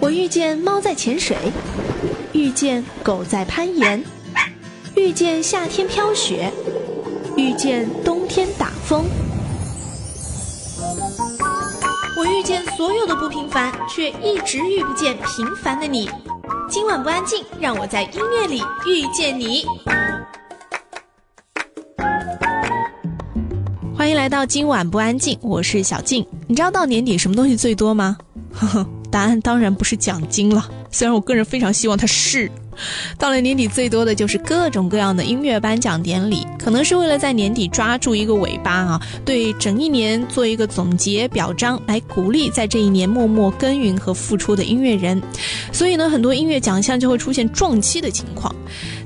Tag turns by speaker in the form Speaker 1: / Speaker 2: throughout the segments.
Speaker 1: 我遇见猫在潜水，遇见狗在攀岩，遇见夏天飘雪，遇见冬天打风。我遇见所有的不平凡，却一直遇不见平凡的你。今晚不安静，让我在音乐里遇见你。欢迎来到今晚不安静，我是小静。你知道到年底什么东西最多吗？呵呵，答案当然不是奖金了，虽然我个人非常希望他是。到了年底，最多的就是各种各样的音乐颁奖典礼，可能是为了在年底抓住一个尾巴啊，对整一年做一个总结表彰，来鼓励在这一年默默耕耘和付出的音乐人。所以呢，很多音乐奖项就会出现撞期的情况。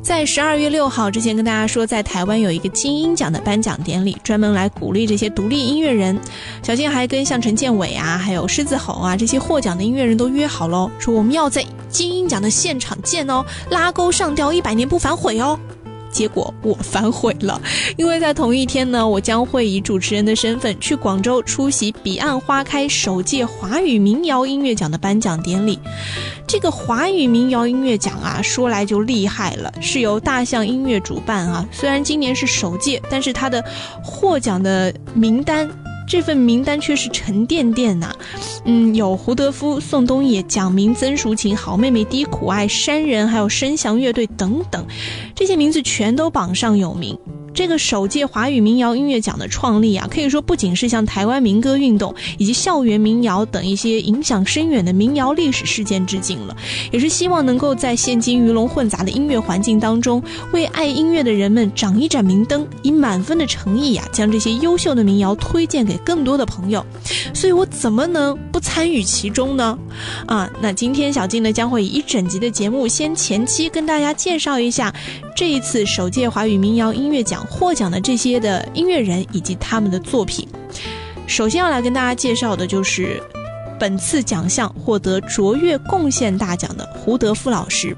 Speaker 1: 在十二月六号之前，跟大家说，在台湾有一个金鹰奖的颁奖典礼，专门来鼓励这些独立音乐人。小静还跟像陈建伟啊，还有狮子吼啊这些获奖的音乐人都约好喽，说我们要在金鹰奖的现场见哦，拉钩上吊一百年不反悔哦。结果我反悔了，因为在同一天呢，我将会以主持人的身份去广州出席彼岸花开首届华语民谣音乐奖的颁奖典礼。这个华语民谣音乐奖啊，说来就厉害了，是由大象音乐主办啊。虽然今年是首届，但是它的获奖的名单。这份名单却是沉甸甸呐，嗯，有胡德夫、宋冬野、蒋明、曾淑琴、好妹妹、低苦爱、山人，还有声翔乐队等等，这些名字全都榜上有名。这个首届华语民谣音乐奖的创立啊，可以说不仅是向台湾民歌运动以及校园民谣等一些影响深远的民谣历史事件致敬了，也是希望能够在现今鱼龙混杂的音乐环境当中，为爱音乐的人们掌一盏明灯，以满分的诚意呀，将这些优秀的民谣推荐给更多的朋友。所以我怎么能不参与其中呢？啊，那今天小静呢将会以一整集的节目，先前期跟大家介绍一下这一次首届华语民谣音乐奖。获奖的这些的音乐人以及他们的作品，首先要来跟大家介绍的就是本次奖项获得卓越贡献大奖的胡德夫老师。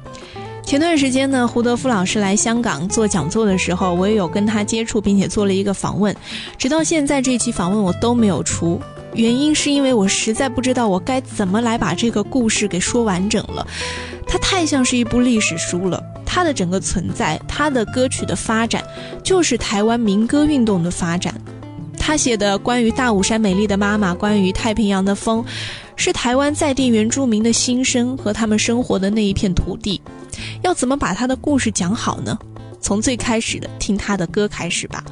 Speaker 1: 前段时间呢，胡德夫老师来香港做讲座的时候，我也有跟他接触，并且做了一个访问。直到现在这期访问我都没有出，原因是因为我实在不知道我该怎么来把这个故事给说完整了。它太像是一部历史书了。他的整个存在，他的歌曲的发展，就是台湾民歌运动的发展。他写的关于大武山美丽的妈妈，关于太平洋的风，是台湾在地原住民的心声和他们生活的那一片土地。要怎么把他的故事讲好呢？从最开始的听他的歌开始吧。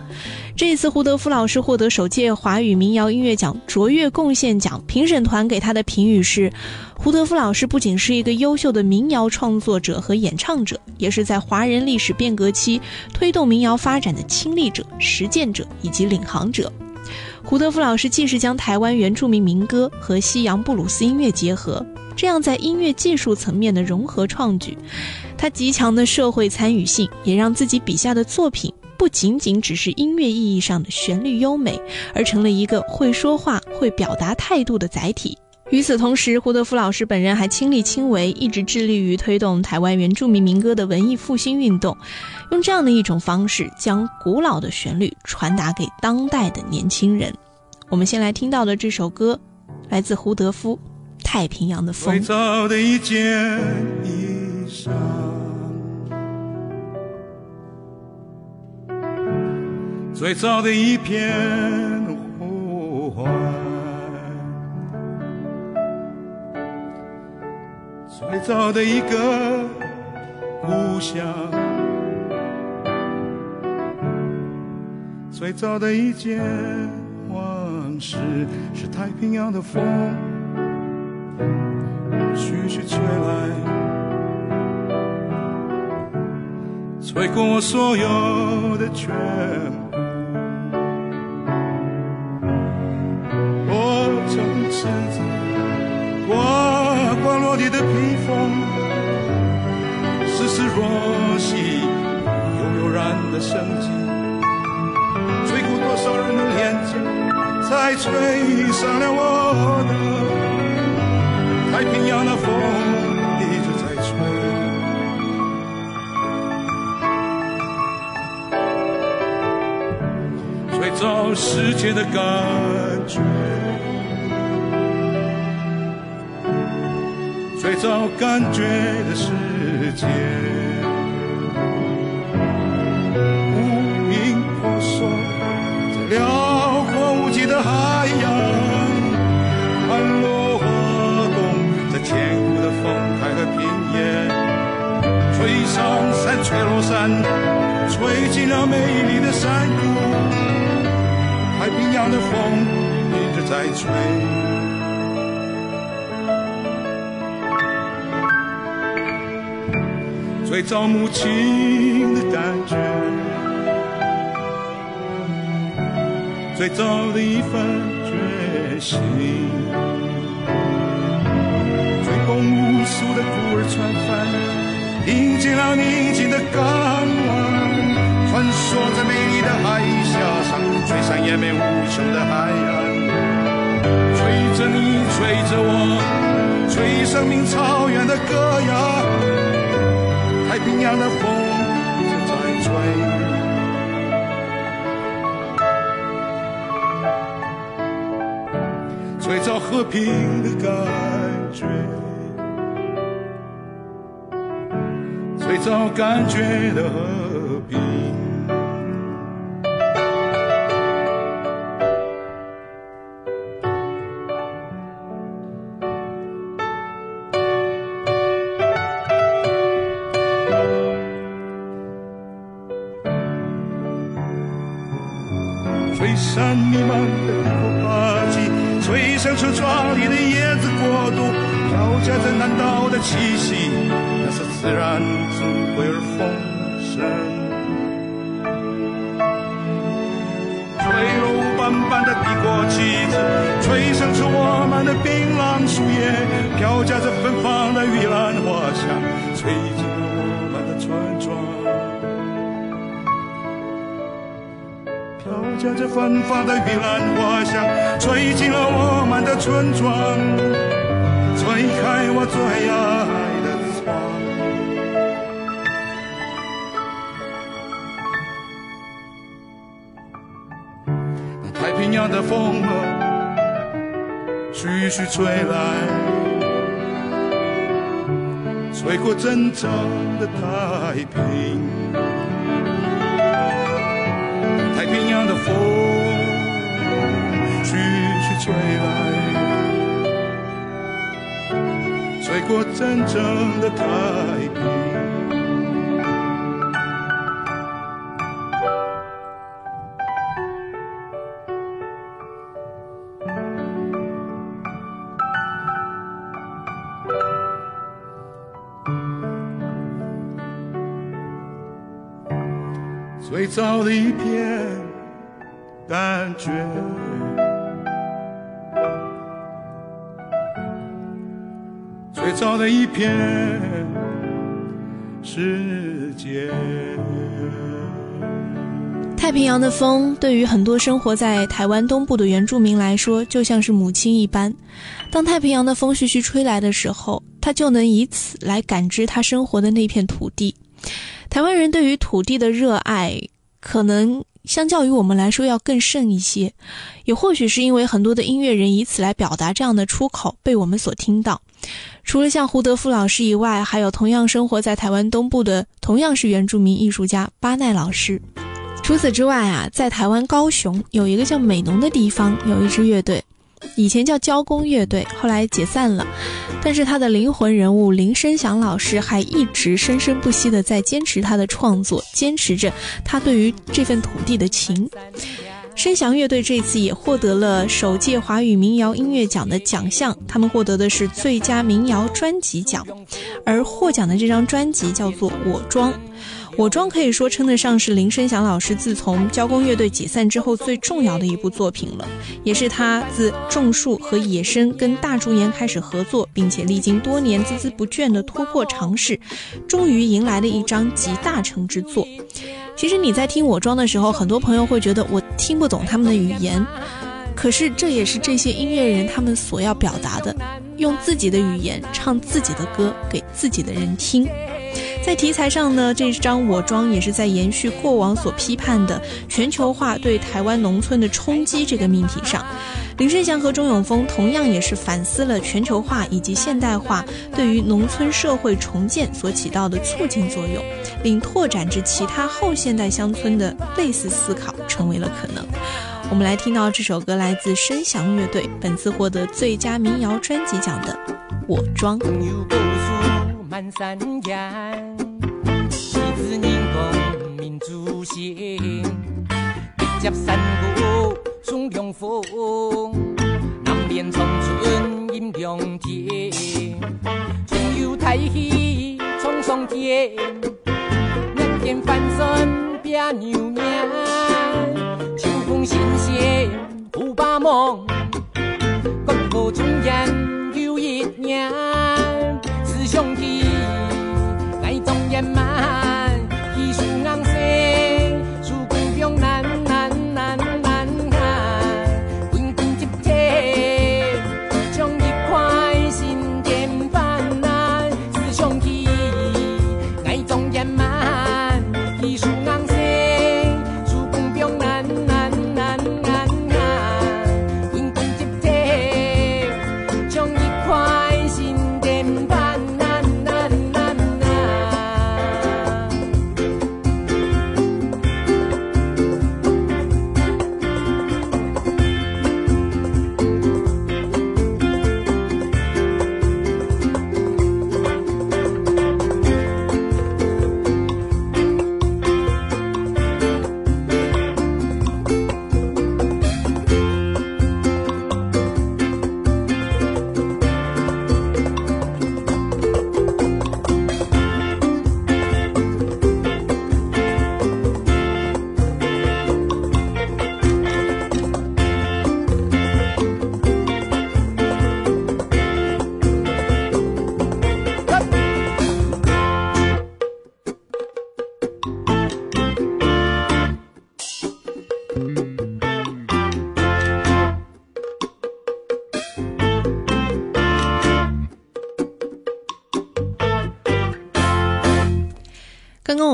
Speaker 1: 这次，胡德夫老师获得首届华语民谣音乐奖卓越贡献奖，评审团给他的评语是：胡德夫老师不仅是一个优秀的民谣创作者和演唱者，也是在华人历史变革期推动民谣发展的亲历者、实践者以及领航者。胡德夫老师既是将台湾原住民民歌和西洋布鲁斯音乐结合，这样在音乐技术层面的融合创举。他极强的社会参与性，也让自己笔下的作品不仅仅只是音乐意义上的旋律优美，而成了一个会说话、会表达态度的载体。与此同时，胡德夫老师本人还亲力亲为，一直致力于推动台湾原住民民歌的文艺复兴运动，用这样的一种方式，将古老的旋律传达给当代的年轻人。我们先来听到的这首歌，来自胡德夫，《太平洋的风》。
Speaker 2: 最早的一片呼唤，最早的一个故乡，最早的一件往事，是太平洋的风，徐徐吹来，吹过我所有的全部。柿子刮刮落地的披风，丝丝若细，悠悠然的生机，吹过多少人的脸颊，才吹上了我的。太平洋的风，一直在吹，吹走世界的感觉。找感觉的世界。无影婆娑，在辽阔无际的海洋，盘落花动，在千古的风开和平野，吹上山，吹落山，吹进了美丽的山谷，太平洋的风一直在吹。最早母亲的感觉，最早的一份决心，追共无数的孤儿船帆，迎进了宁静的港湾，穿梭在美丽的海峡上，吹散延绵无穷的海岸，吹着你，吹着我，吹生命草原的歌谣。太平洋的风正在吹，最早和平的感觉，最早感觉的和平。气息，那是自然智慧而丰盛。吹落斑斑的帝国旗帜，吹生出我们的槟榔树叶，飘夹着芬芳的玉兰花香，吹进了我们的村庄。飘夹着芬芳的玉兰花香，吹进了我们的村庄。我最爱的窗，那太平洋的风啊徐徐吹来，吹过真正的太平。太平洋的风徐徐吹来。过真正的太平，最早的一片感觉。的一片世界。
Speaker 1: 太平洋的风对于很多生活在台湾东部的原住民来说，就像是母亲一般。当太平洋的风徐徐吹来的时候，他就能以此来感知他生活的那片土地。台湾人对于土地的热爱，可能相较于我们来说要更甚一些。也或许是因为很多的音乐人以此来表达这样的出口，被我们所听到。除了像胡德夫老师以外，还有同样生活在台湾东部的，同样是原住民艺术家巴奈老师。除此之外啊，在台湾高雄有一个叫美浓的地方，有一支乐队，以前叫交工乐队，后来解散了。但是他的灵魂人物林声祥老师还一直生生不息的在坚持他的创作，坚持着他对于这份土地的情。声翔乐队这次也获得了首届华语民谣音乐奖的奖项，他们获得的是最佳民谣专辑奖，而获奖的这张专辑叫做《我装》。《我装》可以说称得上是林声祥老师自从交工乐队解散之后最重要的一部作品了，也是他自种树和野生跟大竹岩开始合作，并且历经多年孜孜不倦的突破尝试，终于迎来的一张集大成之作。其实你在听我装的时候，很多朋友会觉得我听不懂他们的语言，可是这也是这些音乐人他们所要表达的，用自己的语言唱自己的歌给自己的人听。在题材上呢，这张《我装》也是在延续过往所批判的全球化对台湾农村的冲击这个命题上。林生祥和钟永峰同样也是反思了全球化以及现代化对于农村社会重建所起到的促进作用，令拓展至其他后现代乡村的类似思考成为了可能。我们来听到这首歌，来自声响乐队，本次获得最佳民谣专辑奖的《我装装》。送凉风，南边长春阴凉天，春游太戏冲上天，两天翻身别扭娘，秋风新鲜五把梦，国破中央又一年，师兄弟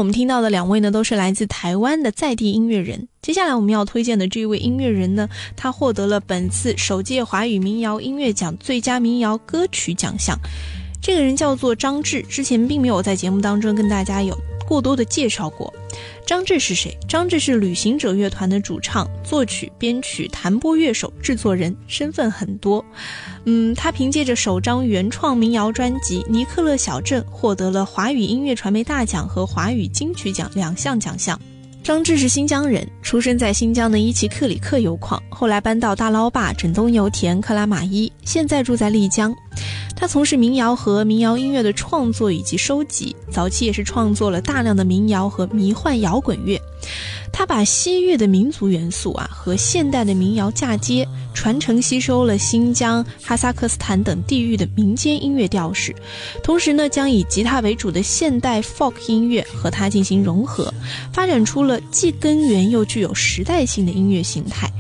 Speaker 1: 们听到的两位呢，都是来自台湾的在地音乐人。接下来我们要推荐的这一位音乐人呢，他获得了本次首届华语民谣音乐奖最佳民谣歌曲奖项。这个人叫做张志，之前并没有在节目当中跟大家有过多的介绍过。张志是谁？张志是旅行者乐团的主唱、作曲、编曲、弹拨乐手、制作人，身份很多。嗯，他凭借着首张原创民谣专辑《尼克勒小镇》获得了华语音乐传媒大奖和华语金曲奖两项奖项。张志是新疆人，出生在新疆的伊奇克里克油矿，后来搬到大捞坝、整东油田、克拉玛依，现在住在丽江。他从事民谣和民谣音乐的创作以及收集，早期也是创作了大量的民谣和迷幻摇滚乐。他把西域的民族元素啊和现代的民谣嫁接，传承吸收了新疆、哈萨克斯坦等地域的民间音乐调式，同时呢，将以吉他为主的现代 folk 音乐和它进行融合，发展出了既根源又具有时代性的音乐形态。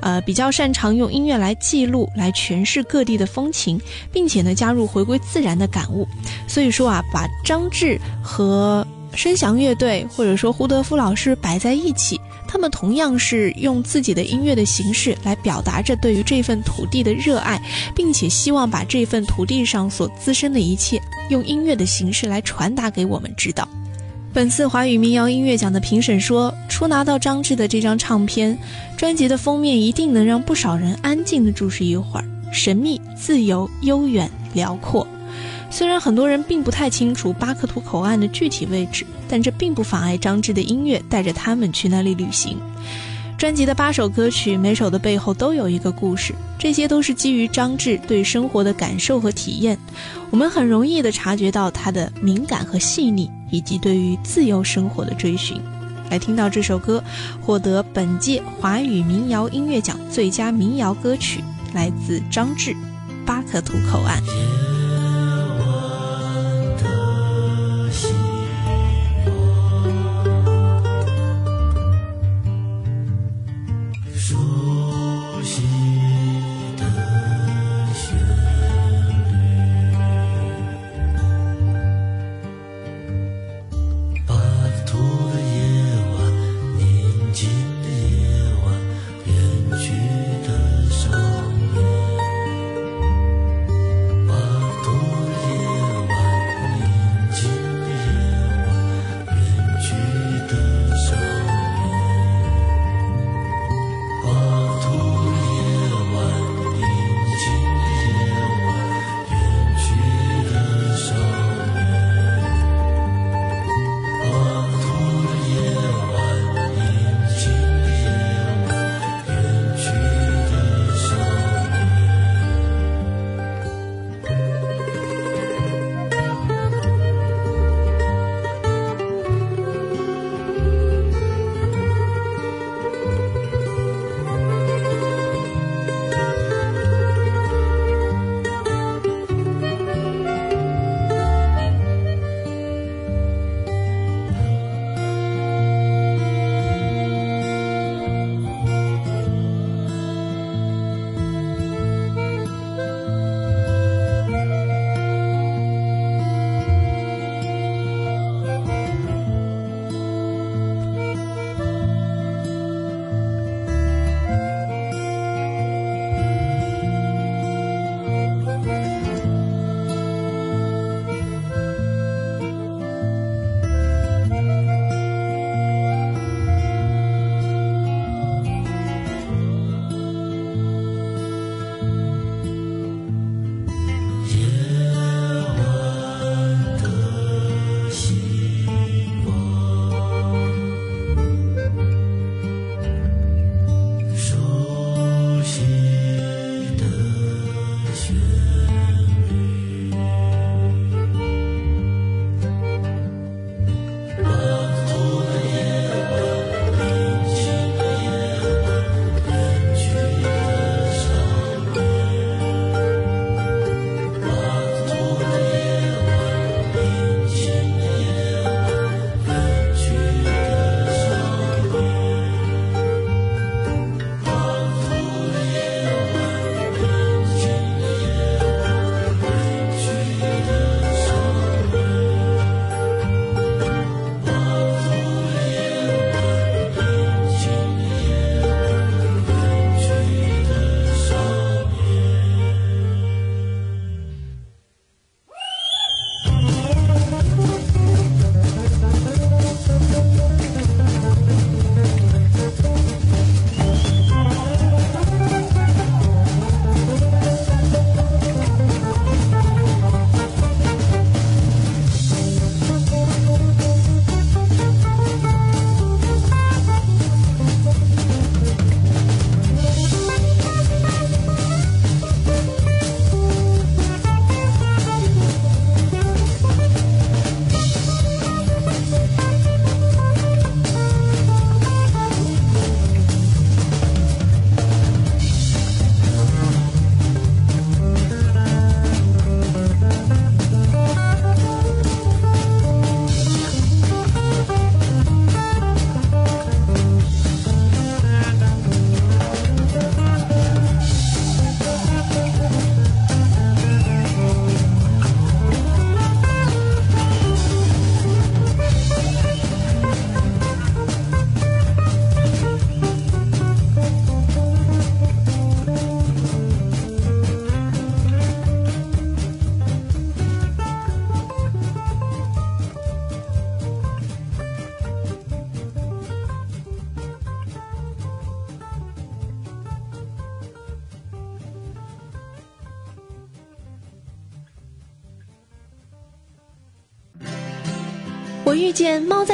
Speaker 1: 呃，比较擅长用音乐来记录、来诠释各地的风情，并且呢，加入回归自然的感悟。所以说啊，把张志和声响乐队或者说胡德夫老师摆在一起，他们同样是用自己的音乐的形式来表达着对于这份土地的热爱，并且希望把这份土地上所滋生的一切用音乐的形式来传达给我们知道。本次华语民谣音乐奖的评审说，初拿到张志的这张唱片专辑的封面，一定能让不少人安静的注视一会儿，神秘、自由、悠远、辽阔。虽然很多人并不太清楚巴克图口岸的具体位置，但这并不妨碍张志的音乐带着他们去那里旅行。专辑的八首歌曲，每首的背后都有一个故事，这些都是基于张志对生活的感受和体验。我们很容易地察觉到他的敏感和细腻，以及对于自由生活的追寻。来听到这首歌，获得本届华语民谣音乐奖最佳民谣歌曲，来自张志，《巴克图口岸》。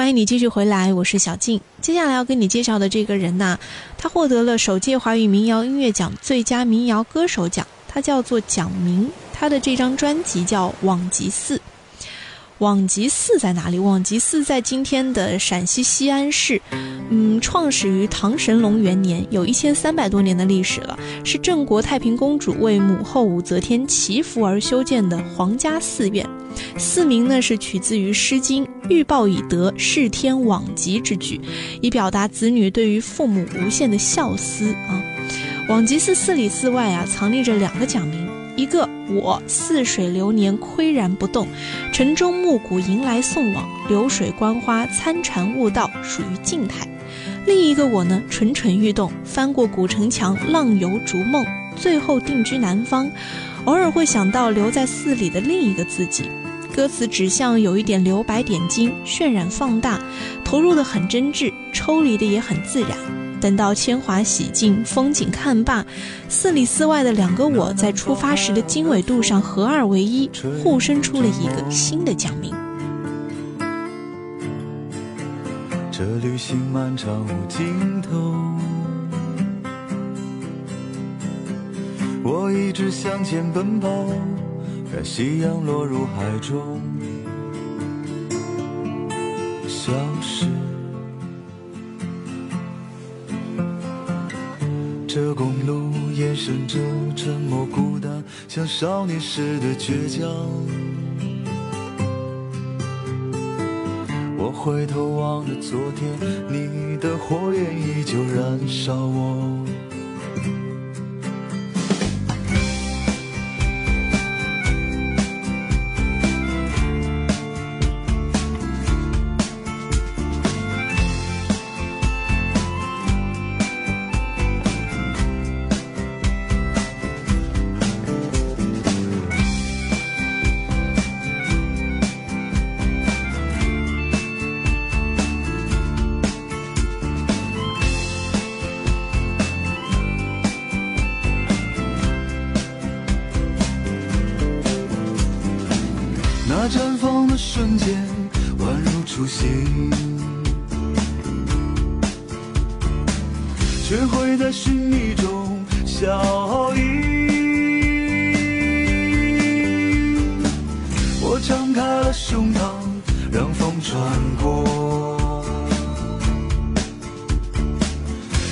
Speaker 1: 欢迎你继续回来，我是小静。接下来要跟你介绍的这个人呢，他获得了首届华语民谣音乐奖最佳民谣歌手奖，他叫做蒋明。他的这张专辑叫《往吉寺》。往吉寺在哪里？往吉寺在今天的陕西西安市。嗯，创始于唐神龙元年，有一千三百多年的历史了，是郑国太平公主为母后武则天祈福而修建的皇家寺院。寺名呢是取自于《诗经》“欲报以德，视天往极”之句，以表达子女对于父母无限的孝思啊。往吉寺寺里寺外啊，藏匿着两个讲名，一个我似水流年，岿然不动，晨钟暮鼓迎来送往，流水观花，参禅悟道，属于静态。另一个我呢，蠢蠢欲动，翻过古城墙，浪游逐梦，最后定居南方。偶尔会想到留在寺里的另一个自己。歌词指向有一点留白点睛，渲染放大，投入的很真挚，抽离的也很自然。等到铅华洗尽，风景看罢，寺里寺外的两个我在出发时的经纬度上合二为一，互生出了一个新的讲名。
Speaker 3: 这旅行漫长无尽头，我一直向前奔跑，看夕阳落入海中，消失。这公路延伸着沉默孤单，像少年时的倔强。我回头望着昨天，你的火焰依旧燃烧我。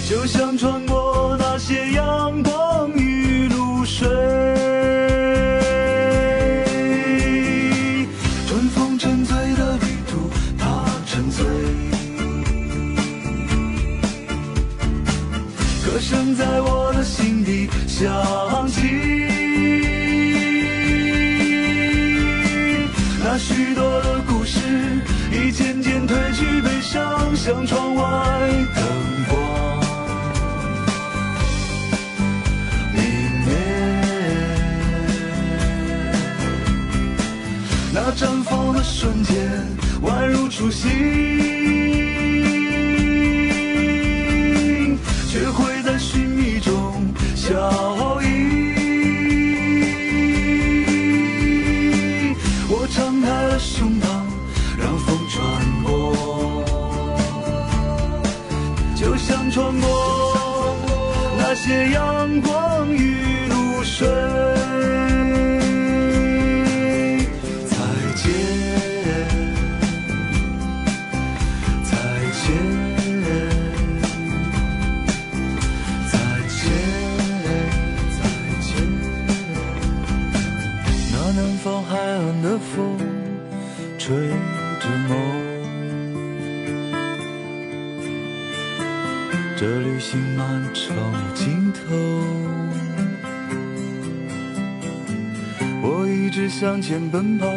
Speaker 3: 就像穿过那些阳光与露水，春风沉醉的旅途，它沉醉，歌声在我的心底响起，那许多的故事，已渐渐褪去悲伤，像窗。熟悉。只向前奔跑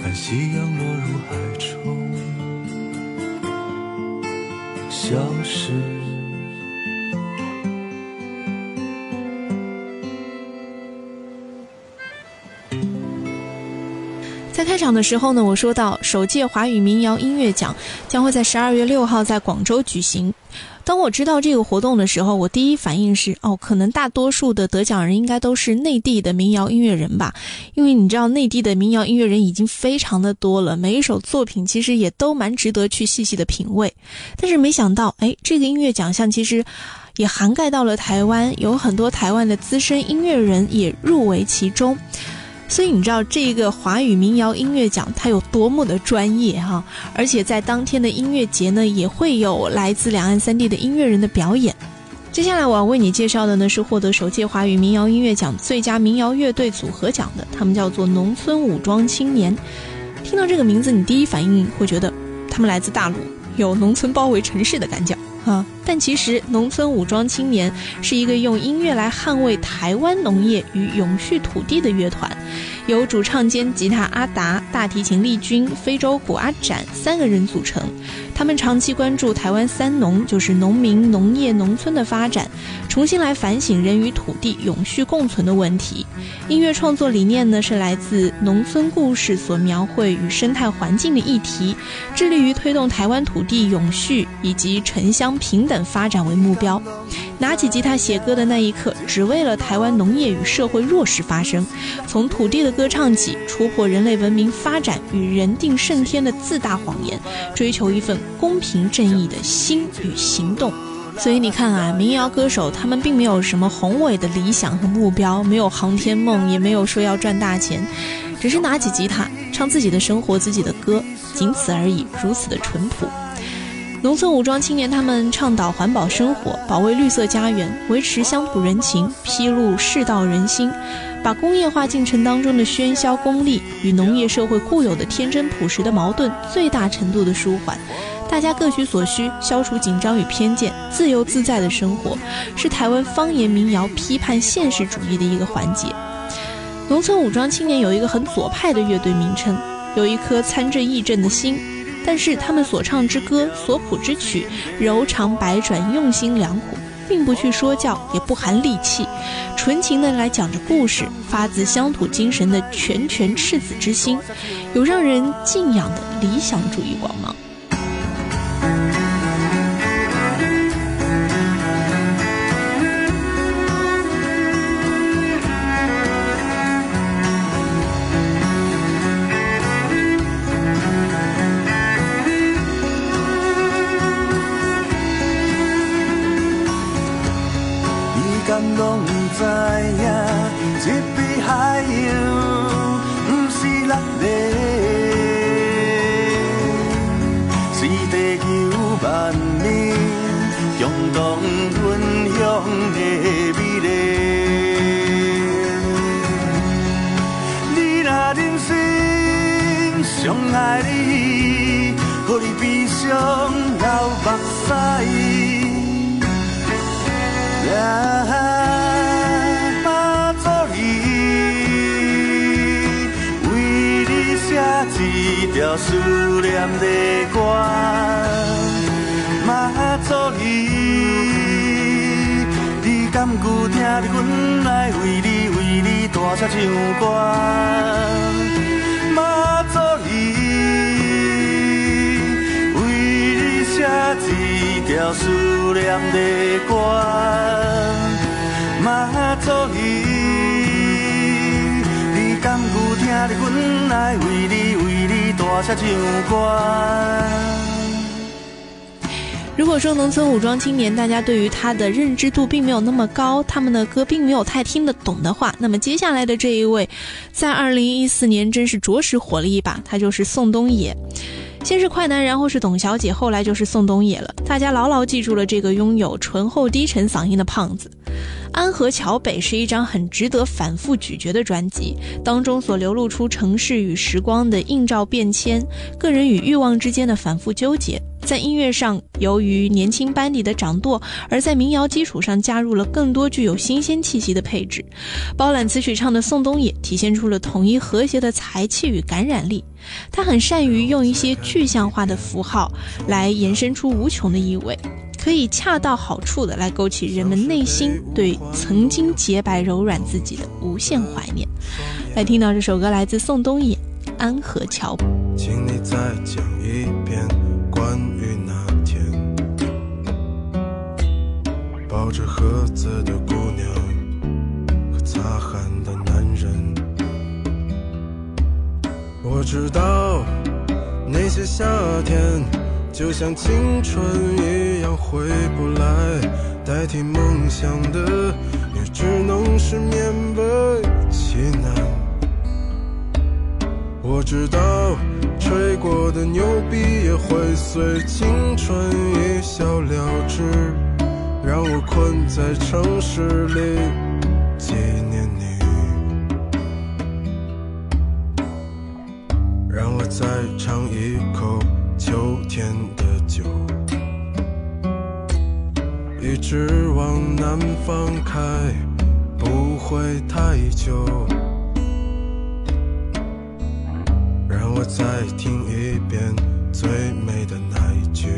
Speaker 3: 看夕阳落入海中消失。
Speaker 1: 在开场的时候呢我说到首届华语民谣音乐奖将会在十二月六号在广州举行。当我知道这个活动的时候，我第一反应是，哦，可能大多数的得奖人应该都是内地的民谣音乐人吧，因为你知道内地的民谣音乐人已经非常的多了，每一首作品其实也都蛮值得去细细的品味。但是没想到，哎，这个音乐奖项其实也涵盖到了台湾，有很多台湾的资深音乐人也入围其中。所以你知道这个华语民谣音乐奖它有多么的专业哈，而且在当天的音乐节呢，也会有来自两岸三地的音乐人的表演。接下来我要为你介绍的呢是获得首届华语民谣音乐奖最佳民谣乐队组合奖的，他们叫做农村武装青年。听到这个名字，你第一反应会觉得他们来自大陆，有农村包围城市的感觉。啊！但其实，农村武装青年是一个用音乐来捍卫台湾农业与永续土地的乐团，由主唱兼吉他阿达、大提琴丽君、非洲鼓阿展三个人组成。他们长期关注台湾三农，就是农民、农业、农村的发展，重新来反省人与土地永续共存的问题。音乐创作理念呢，是来自农村故事所描绘与生态环境的议题，致力于推动台湾土地永续以及城乡平等发展为目标。拿起吉他写歌的那一刻，只为了台湾农业与社会弱势发声，从土地的歌唱起，戳破人类文明发展与人定胜天的自大谎言，追求一份。公平正义的心与行动，所以你看啊，民谣歌手他们并没有什么宏伟的理想和目标，没有航天梦，也没有说要赚大钱，只是拿起吉他唱自己的生活、自己的歌，仅此而已，如此的淳朴。农村武装青年他们倡导环保生活，保卫绿色家园，维持乡土人情，披露世道人心，把工业化进程当中的喧嚣功利与农业社会固有的天真朴实的矛盾最大程度的舒缓。大家各取所需，消除紧张与偏见，自由自在的生活，是台湾方言民谣批判现实主义的一个环节。农村武装青年有一个很左派的乐队名称，有一颗参政议政的心，但是他们所唱之歌、所谱之曲，柔肠百转，用心良苦，并不去说教，也不含戾气，纯情的来讲着故事，发自乡土精神的拳拳赤子之心，有让人敬仰的理想主义光芒。
Speaker 4: 时间拢不知影，这片海洋不是咱的，是地球万年共同分享的美丽。你若人生伤爱你，何你悲伤流目屎？啊，马祖你，为你写一条思念的歌，妈祖你，你敢有听着阮来为你为你大声唱歌？一条思念的歌，妈祖你，你敢有听着阮来为你为
Speaker 1: 如果说农村武装青年，大家对于他的认知度并没有那么高，他们的歌并没有太听得懂的话，那么接下来的这一位，在二零一四年真是着实火了一把，他就是宋冬野。先是快男，然后是董小姐，后来就是宋冬野了。大家牢牢记住了这个拥有醇厚低沉嗓音的胖子。安河桥北是一张很值得反复咀嚼的专辑，当中所流露出城市与时光的映照变迁，个人与欲望之间的反复纠结。在音乐上，由于年轻班底的掌舵，而在民谣基础上加入了更多具有新鲜气息的配置。包揽词曲唱的宋冬野体现出了统一和谐的才气与感染力。他很善于用一些具象化的符号来延伸出无穷的意味。可以恰到好处的来勾起人们内心对曾经洁白柔软自己的无限怀念。来听到这首歌，来自宋冬野，《安河桥。
Speaker 5: 请你再讲一遍抱着盒子的姑娘和擦汗的男人。我知道那些夏天就像青春一样回不来，代替梦想的也只能是勉为其难。我知道吹过的牛逼也会随青春一笑了之，让我困在城市里纪念你，让我再尝一口秋天的酒，一直往南方开，不会太久。让我再听一遍最美的那一句：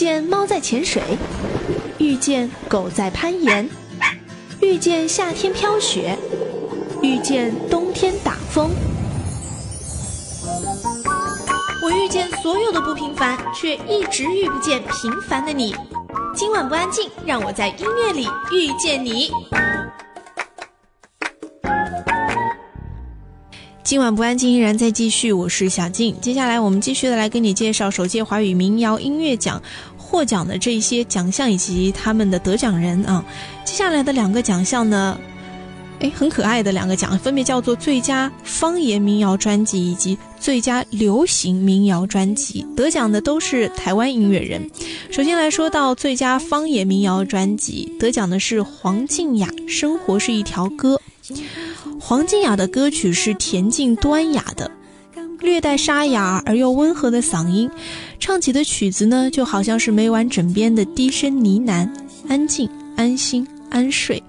Speaker 5: 见
Speaker 1: 猫在潜水，遇见狗在攀岩，遇见夏天飘雪，遇见冬天打风。我遇见所有的不平凡，却一直遇不见平凡的你。今晚不安静，让我在音乐里遇见你。今晚不安静依然在继续，我是小静。接下来我们继续的来跟你介绍首届华语民谣音乐奖获奖的这些奖项以及他们的得奖人啊。接下来的两个奖项呢，诶，很可爱的两个奖，分别叫做最佳方言民谣专辑以及最佳流行民谣专辑。得奖的都是台湾音乐人。首先来说到最佳方言民谣专辑，得奖的是黄静雅，《生活是一条歌》。黄静雅的歌曲是恬静端雅的，略带沙哑而又温和的嗓音，唱起的曲子呢，就好像是每晚枕边的低声呢喃，安静、安心、安睡，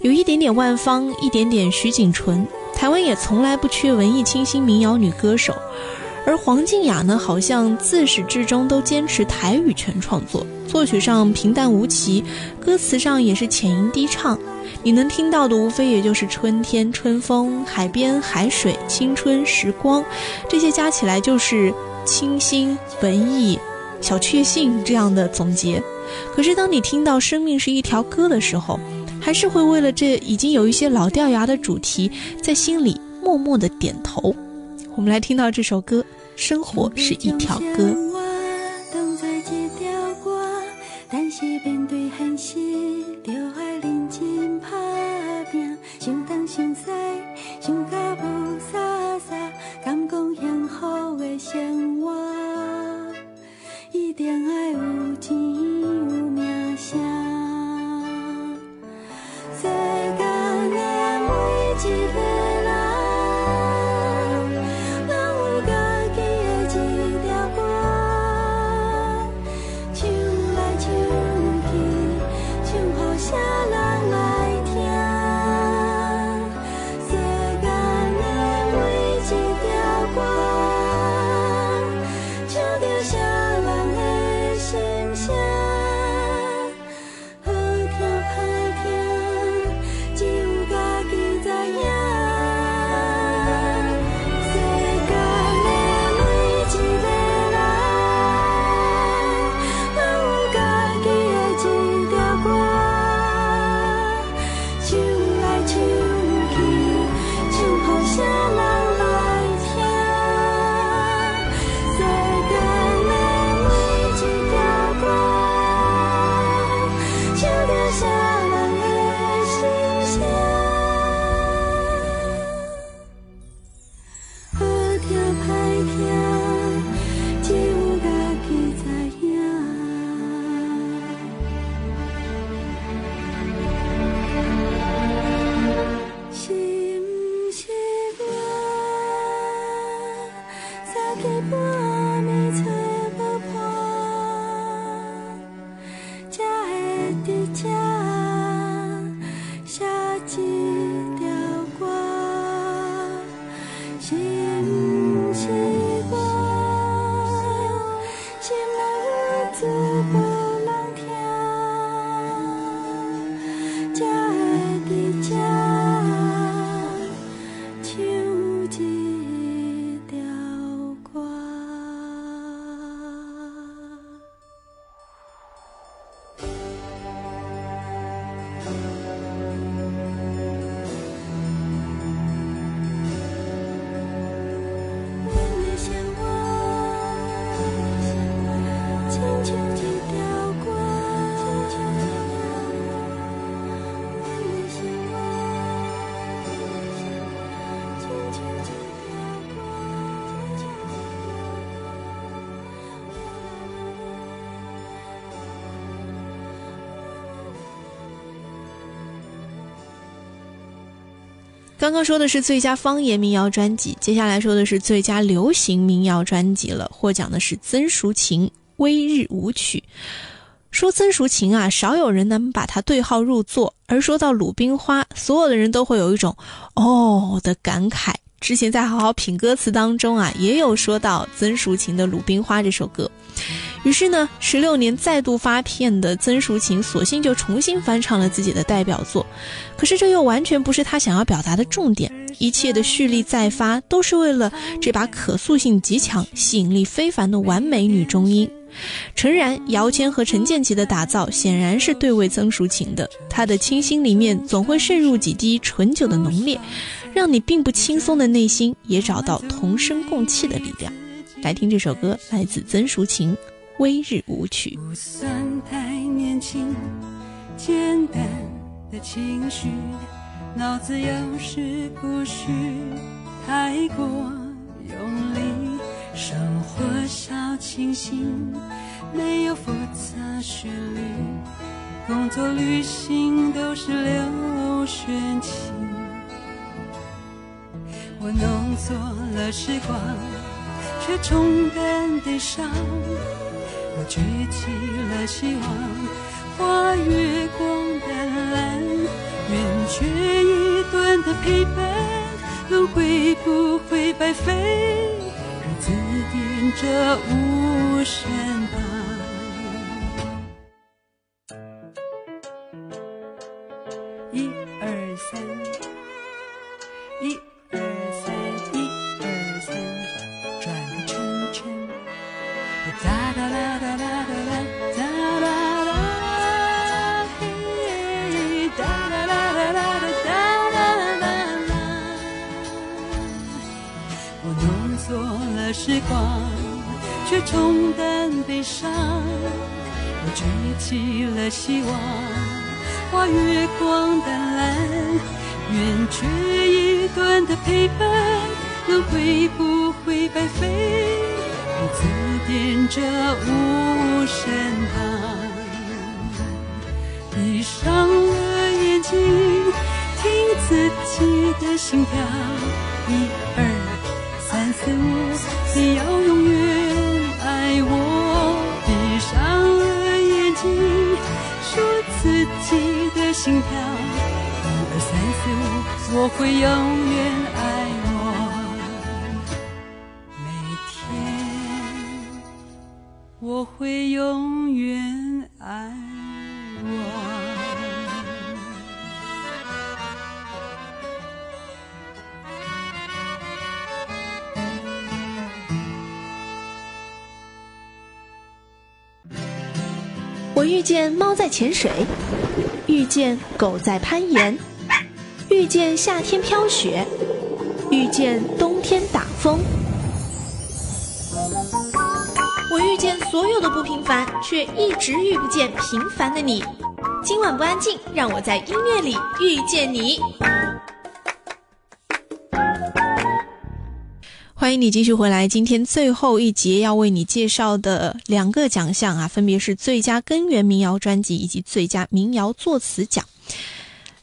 Speaker 1: 有一点点万芳，一点点徐锦纯。台湾也从来不缺文艺清新民谣女歌手，而黄静雅呢，好像自始至终都坚持台语全创作，作曲上平淡无奇，歌词上也是浅吟低唱。你能听到的无非也就是春天、春风、海边、海水、青春、时光，这些加起来就是清新、文艺、小确幸这样的总结。可是当你听到“生命是一条歌”的时候，还是会为了这已经有一些老掉牙的主题，在心里默默的点头。我们来听到这首歌《生活是一条歌》。刚刚说的是最佳方言民谣专辑，接下来说的是最佳流行民谣专辑了。获奖的是曾淑琴《微日舞曲》。说曾淑琴啊，少有人能把她对号入座；而说到《鲁冰花》，所有的人都会有一种“哦”的感慨。之前在好好品歌词当中啊，也有说到曾淑琴的《鲁冰花》这首歌。于是呢，十六年再度发片的曾淑琴，索性就重新翻唱了自己的代表作。可是这又完全不是她想要表达的重点，一切的蓄力再发，都是为了这把可塑性极强、吸引力非凡的完美女中音。诚然，姚谦和陈建奇的打造显然是对位曾淑琴的，她的清新里面总会渗入几滴醇酒的浓烈，让你并不轻松的内心也找到同声共气的力量。来听这首歌，来自曾淑琴。微日舞曲，
Speaker 6: 不算太年轻，简单的情绪，脑子有时不需太过用力，生活小清新，没有复杂旋律，工作旅行都是流水情，我弄错了时光，却冲淡悲伤。我举起了希望，花月光的蓝，圆缺一段的陪伴，轮回不会白费，日子点着无声旁。我会永远爱我。每天，我会永远爱我。
Speaker 1: 我遇见猫在潜水，遇见狗在攀岩，遇见夏天飘雪，遇见冬天打风。我遇见所有的不平凡，却一直遇不见平凡的你。今晚不安静，让我在音乐里遇见你。欢迎你继续回来。今天最后一节要为你介绍的两个奖项啊，分别是最佳根源民谣专辑以及最佳民谣作词奖。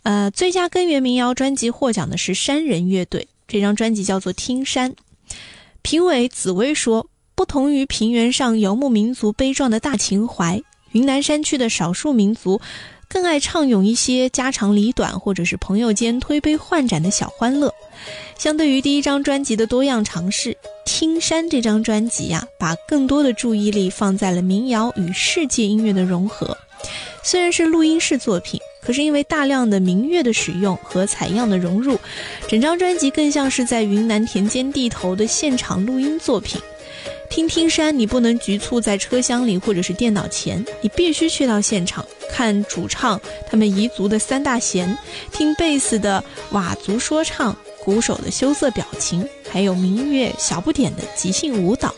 Speaker 1: 呃，最佳根源民谣专辑获奖的是山人乐队，这张专辑叫做《听山》。评委紫薇说，不同于平原上游牧民族悲壮的大情怀，云南山区的少数民族更爱唱咏一些家长里短，或者是朋友间推杯换盏的小欢乐。相对于第一张专辑的多样尝试，《听山》这张专辑呀、把更多的注意力放在了民谣与世界音乐的融合。虽然是录音室作品，可是因为大量的民乐的使用和采样的融入，整张专辑更像是在云南田间地头的现场录音作品。听听山，你不能局促在车厢里或者是电脑前，你必须去到现场看主唱他们彝族的三大弦，听贝斯的佤族说唱。鼓手的羞涩表情，还有民乐小不点的即兴舞蹈，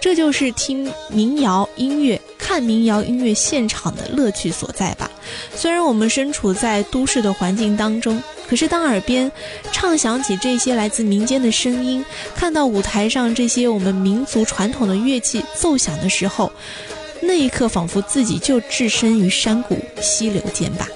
Speaker 1: 这就是听民谣音乐、看民谣音乐现场的乐趣所在吧。虽然我们身处在都市的环境当中，可是当耳边唱响起这些来自民间的声音，看到舞台上这些我们民族传统的乐器奏响的时候，那一刻仿佛自己就置身于山谷溪流间吧。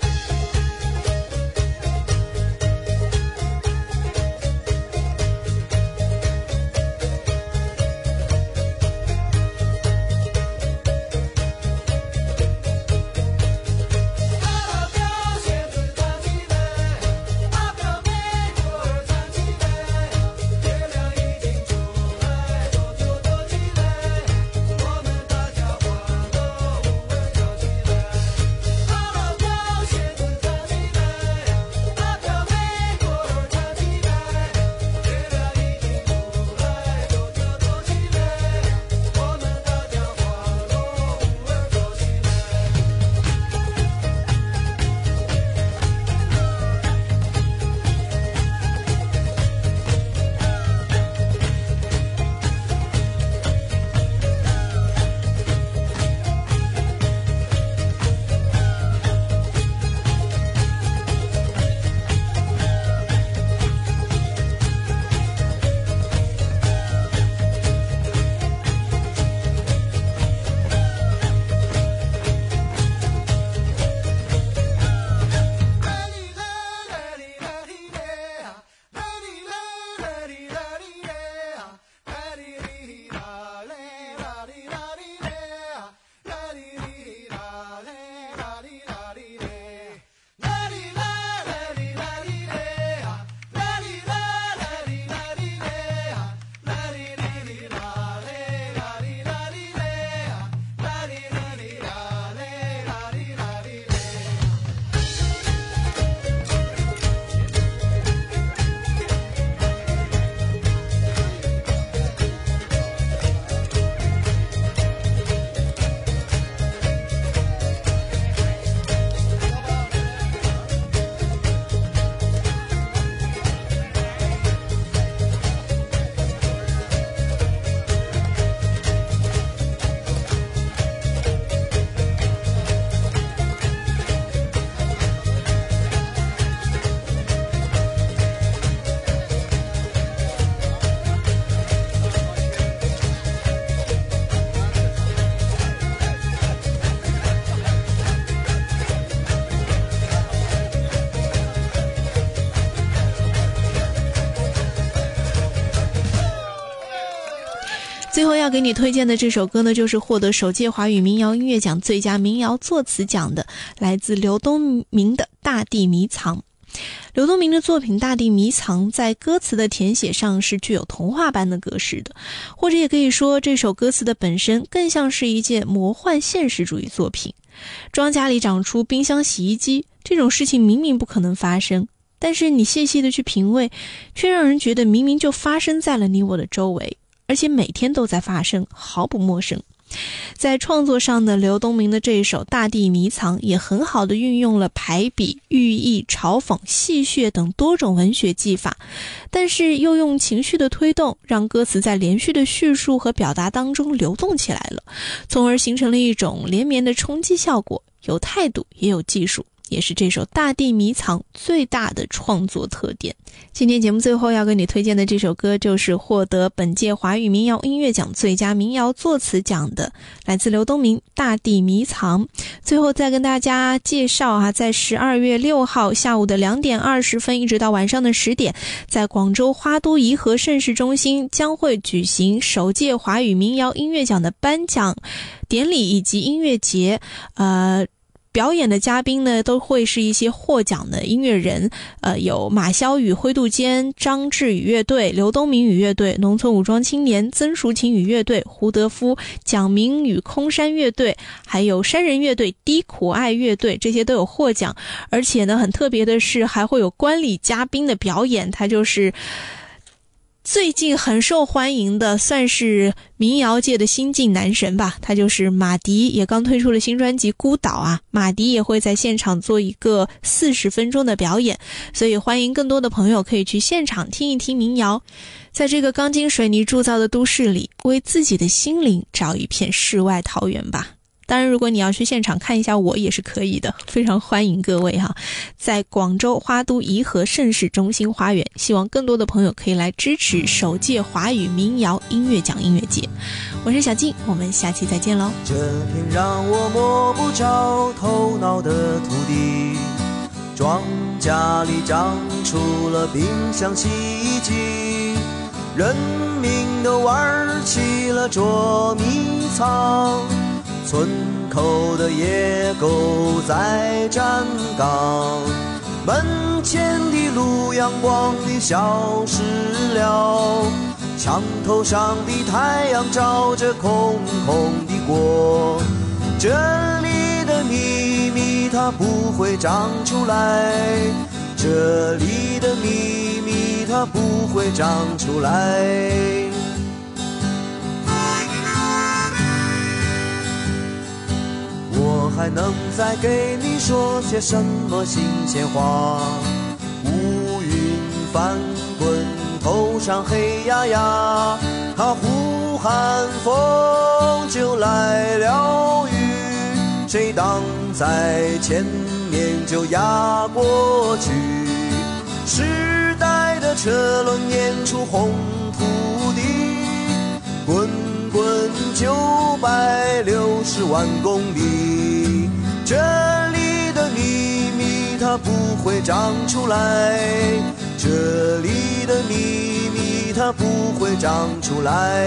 Speaker 1: 最后要给你推荐的这首歌呢，就是获得首届华语民谣音乐奖最佳民谣作词奖的，来自刘东明的《大地迷藏》。刘东明的作品《大地迷藏》在歌词的填写上是具有童话般的格式的，或者也可以说，这首歌词的本身更像是一件魔幻现实主义作品。庄稼里长出冰箱、洗衣机，这种事情明明不可能发生，但是你细细的去品味，却让人觉得明明就发生在了你我的周围，而且每天都在发生，毫不陌生。在创作上的刘东明的这一首《大地迷藏》也很好的运用了排比、寓意、嘲讽、戏谑等多种文学技法，但是又用情绪的推动，让歌词在连续的叙述和表达当中流动起来了，从而形成了一种连绵的冲击效果，有态度也有技术。也是这首《大地迷藏》最大的创作特点。今天节目最后要给你推荐的这首歌，就是获得本届华语民谣音乐奖最佳民谣作词奖的，来自刘东明《大地迷藏》。最后再跟大家介绍啊，在十二月六号下午的两点二十分，一直到晚上的十点，在广州花都颐和盛世中心将会举行首届华语民谣音乐奖的颁奖典礼以及音乐节，呃。表演的嘉宾呢，都会是一些获奖的音乐人，呃，有马潇雨、灰度坚、张志宇乐队、刘东明与乐队、农村武装青年、曾淑琴与乐队、胡德夫、蒋明与空山乐队，还有山人乐队、低苦爱乐队，这些都有获奖。而且呢，很特别的是，还会有观礼嘉宾的表演，他就是。最近很受欢迎的，算是民谣界的新晋男神吧。他就是马迪，也刚推出了新专辑《孤岛》啊。马迪也会在现场做一个四十分钟的表演，所以欢迎更多的朋友可以去现场听一听民谣，在这个钢筋水泥铸造的都市里，为自己的心灵找一片世外桃源吧。当然，如果你要去现场看一下我也是可以的，非常欢迎各位哈，在广州花都颐和盛世中心花园，希望更多的朋友可以来支持首届华语民谣音乐奖音乐节。我是小静，我们下期再见喽。
Speaker 4: 这片让我摸不着头脑的土地，庄稼里长出了冰箱、洗衣机，人民都玩起了捉迷藏。村口的野狗在站岗，门前的路阳光里消失了，墙头上的太阳照着空空的锅，这里的秘密它不会长出来，这里的秘密它不会长出来。还能再给你说些什么新鲜话？乌云翻滚，头上黑压压，他呼喊风就来了雨，谁挡在前面就压过去。时代的车轮碾出红土地，滚滚九百六十万公里。这里的秘密它不会长出来，这里的秘密它不会长出来。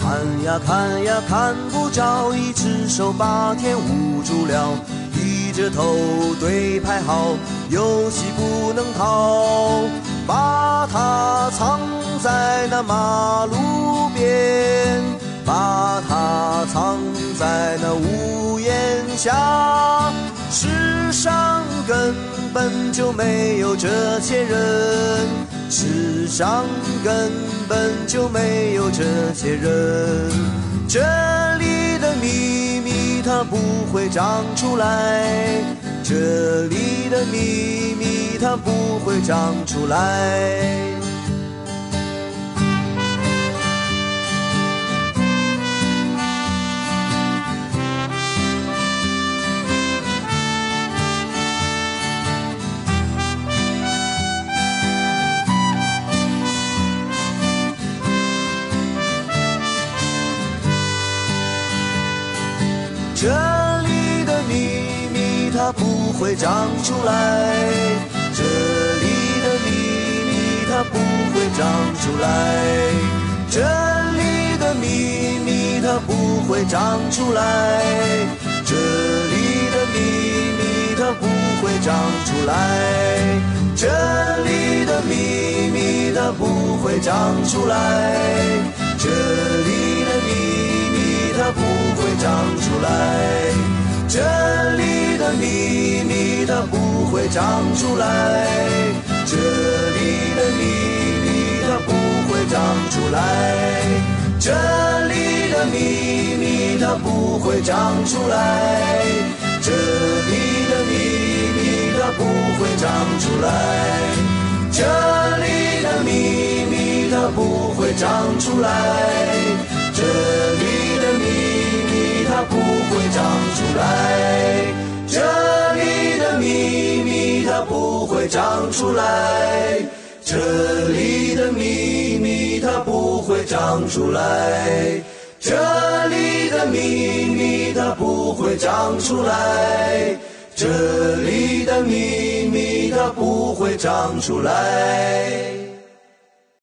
Speaker 4: 看呀看呀看不着，一只手把天捂住了，低着头对牌好，游戏不能逃，把它藏在那马路。边，把它藏在那屋檐下。世上根本就没有这些人，世上根本就没有这些人。这里的秘密它不会长出来，这里的秘密它不会长出来。会长出来，这里的秘密它不会长出来。这里的秘密它不会长出来，这里的秘密它不会长出来，这里的秘密它不会长出来，这里的秘密它不会长出来，这里的秘密它不会长出来，这里的秘密它不会长出来，这里的秘密它不会长出来，这里的秘密它不会长出来，这里的秘密它不会长出来，这里不会长出来，这里的秘密它不会长出来，这里的秘密它不会长出来，这里的秘密它不会长出来，这里的秘密它不会长出来。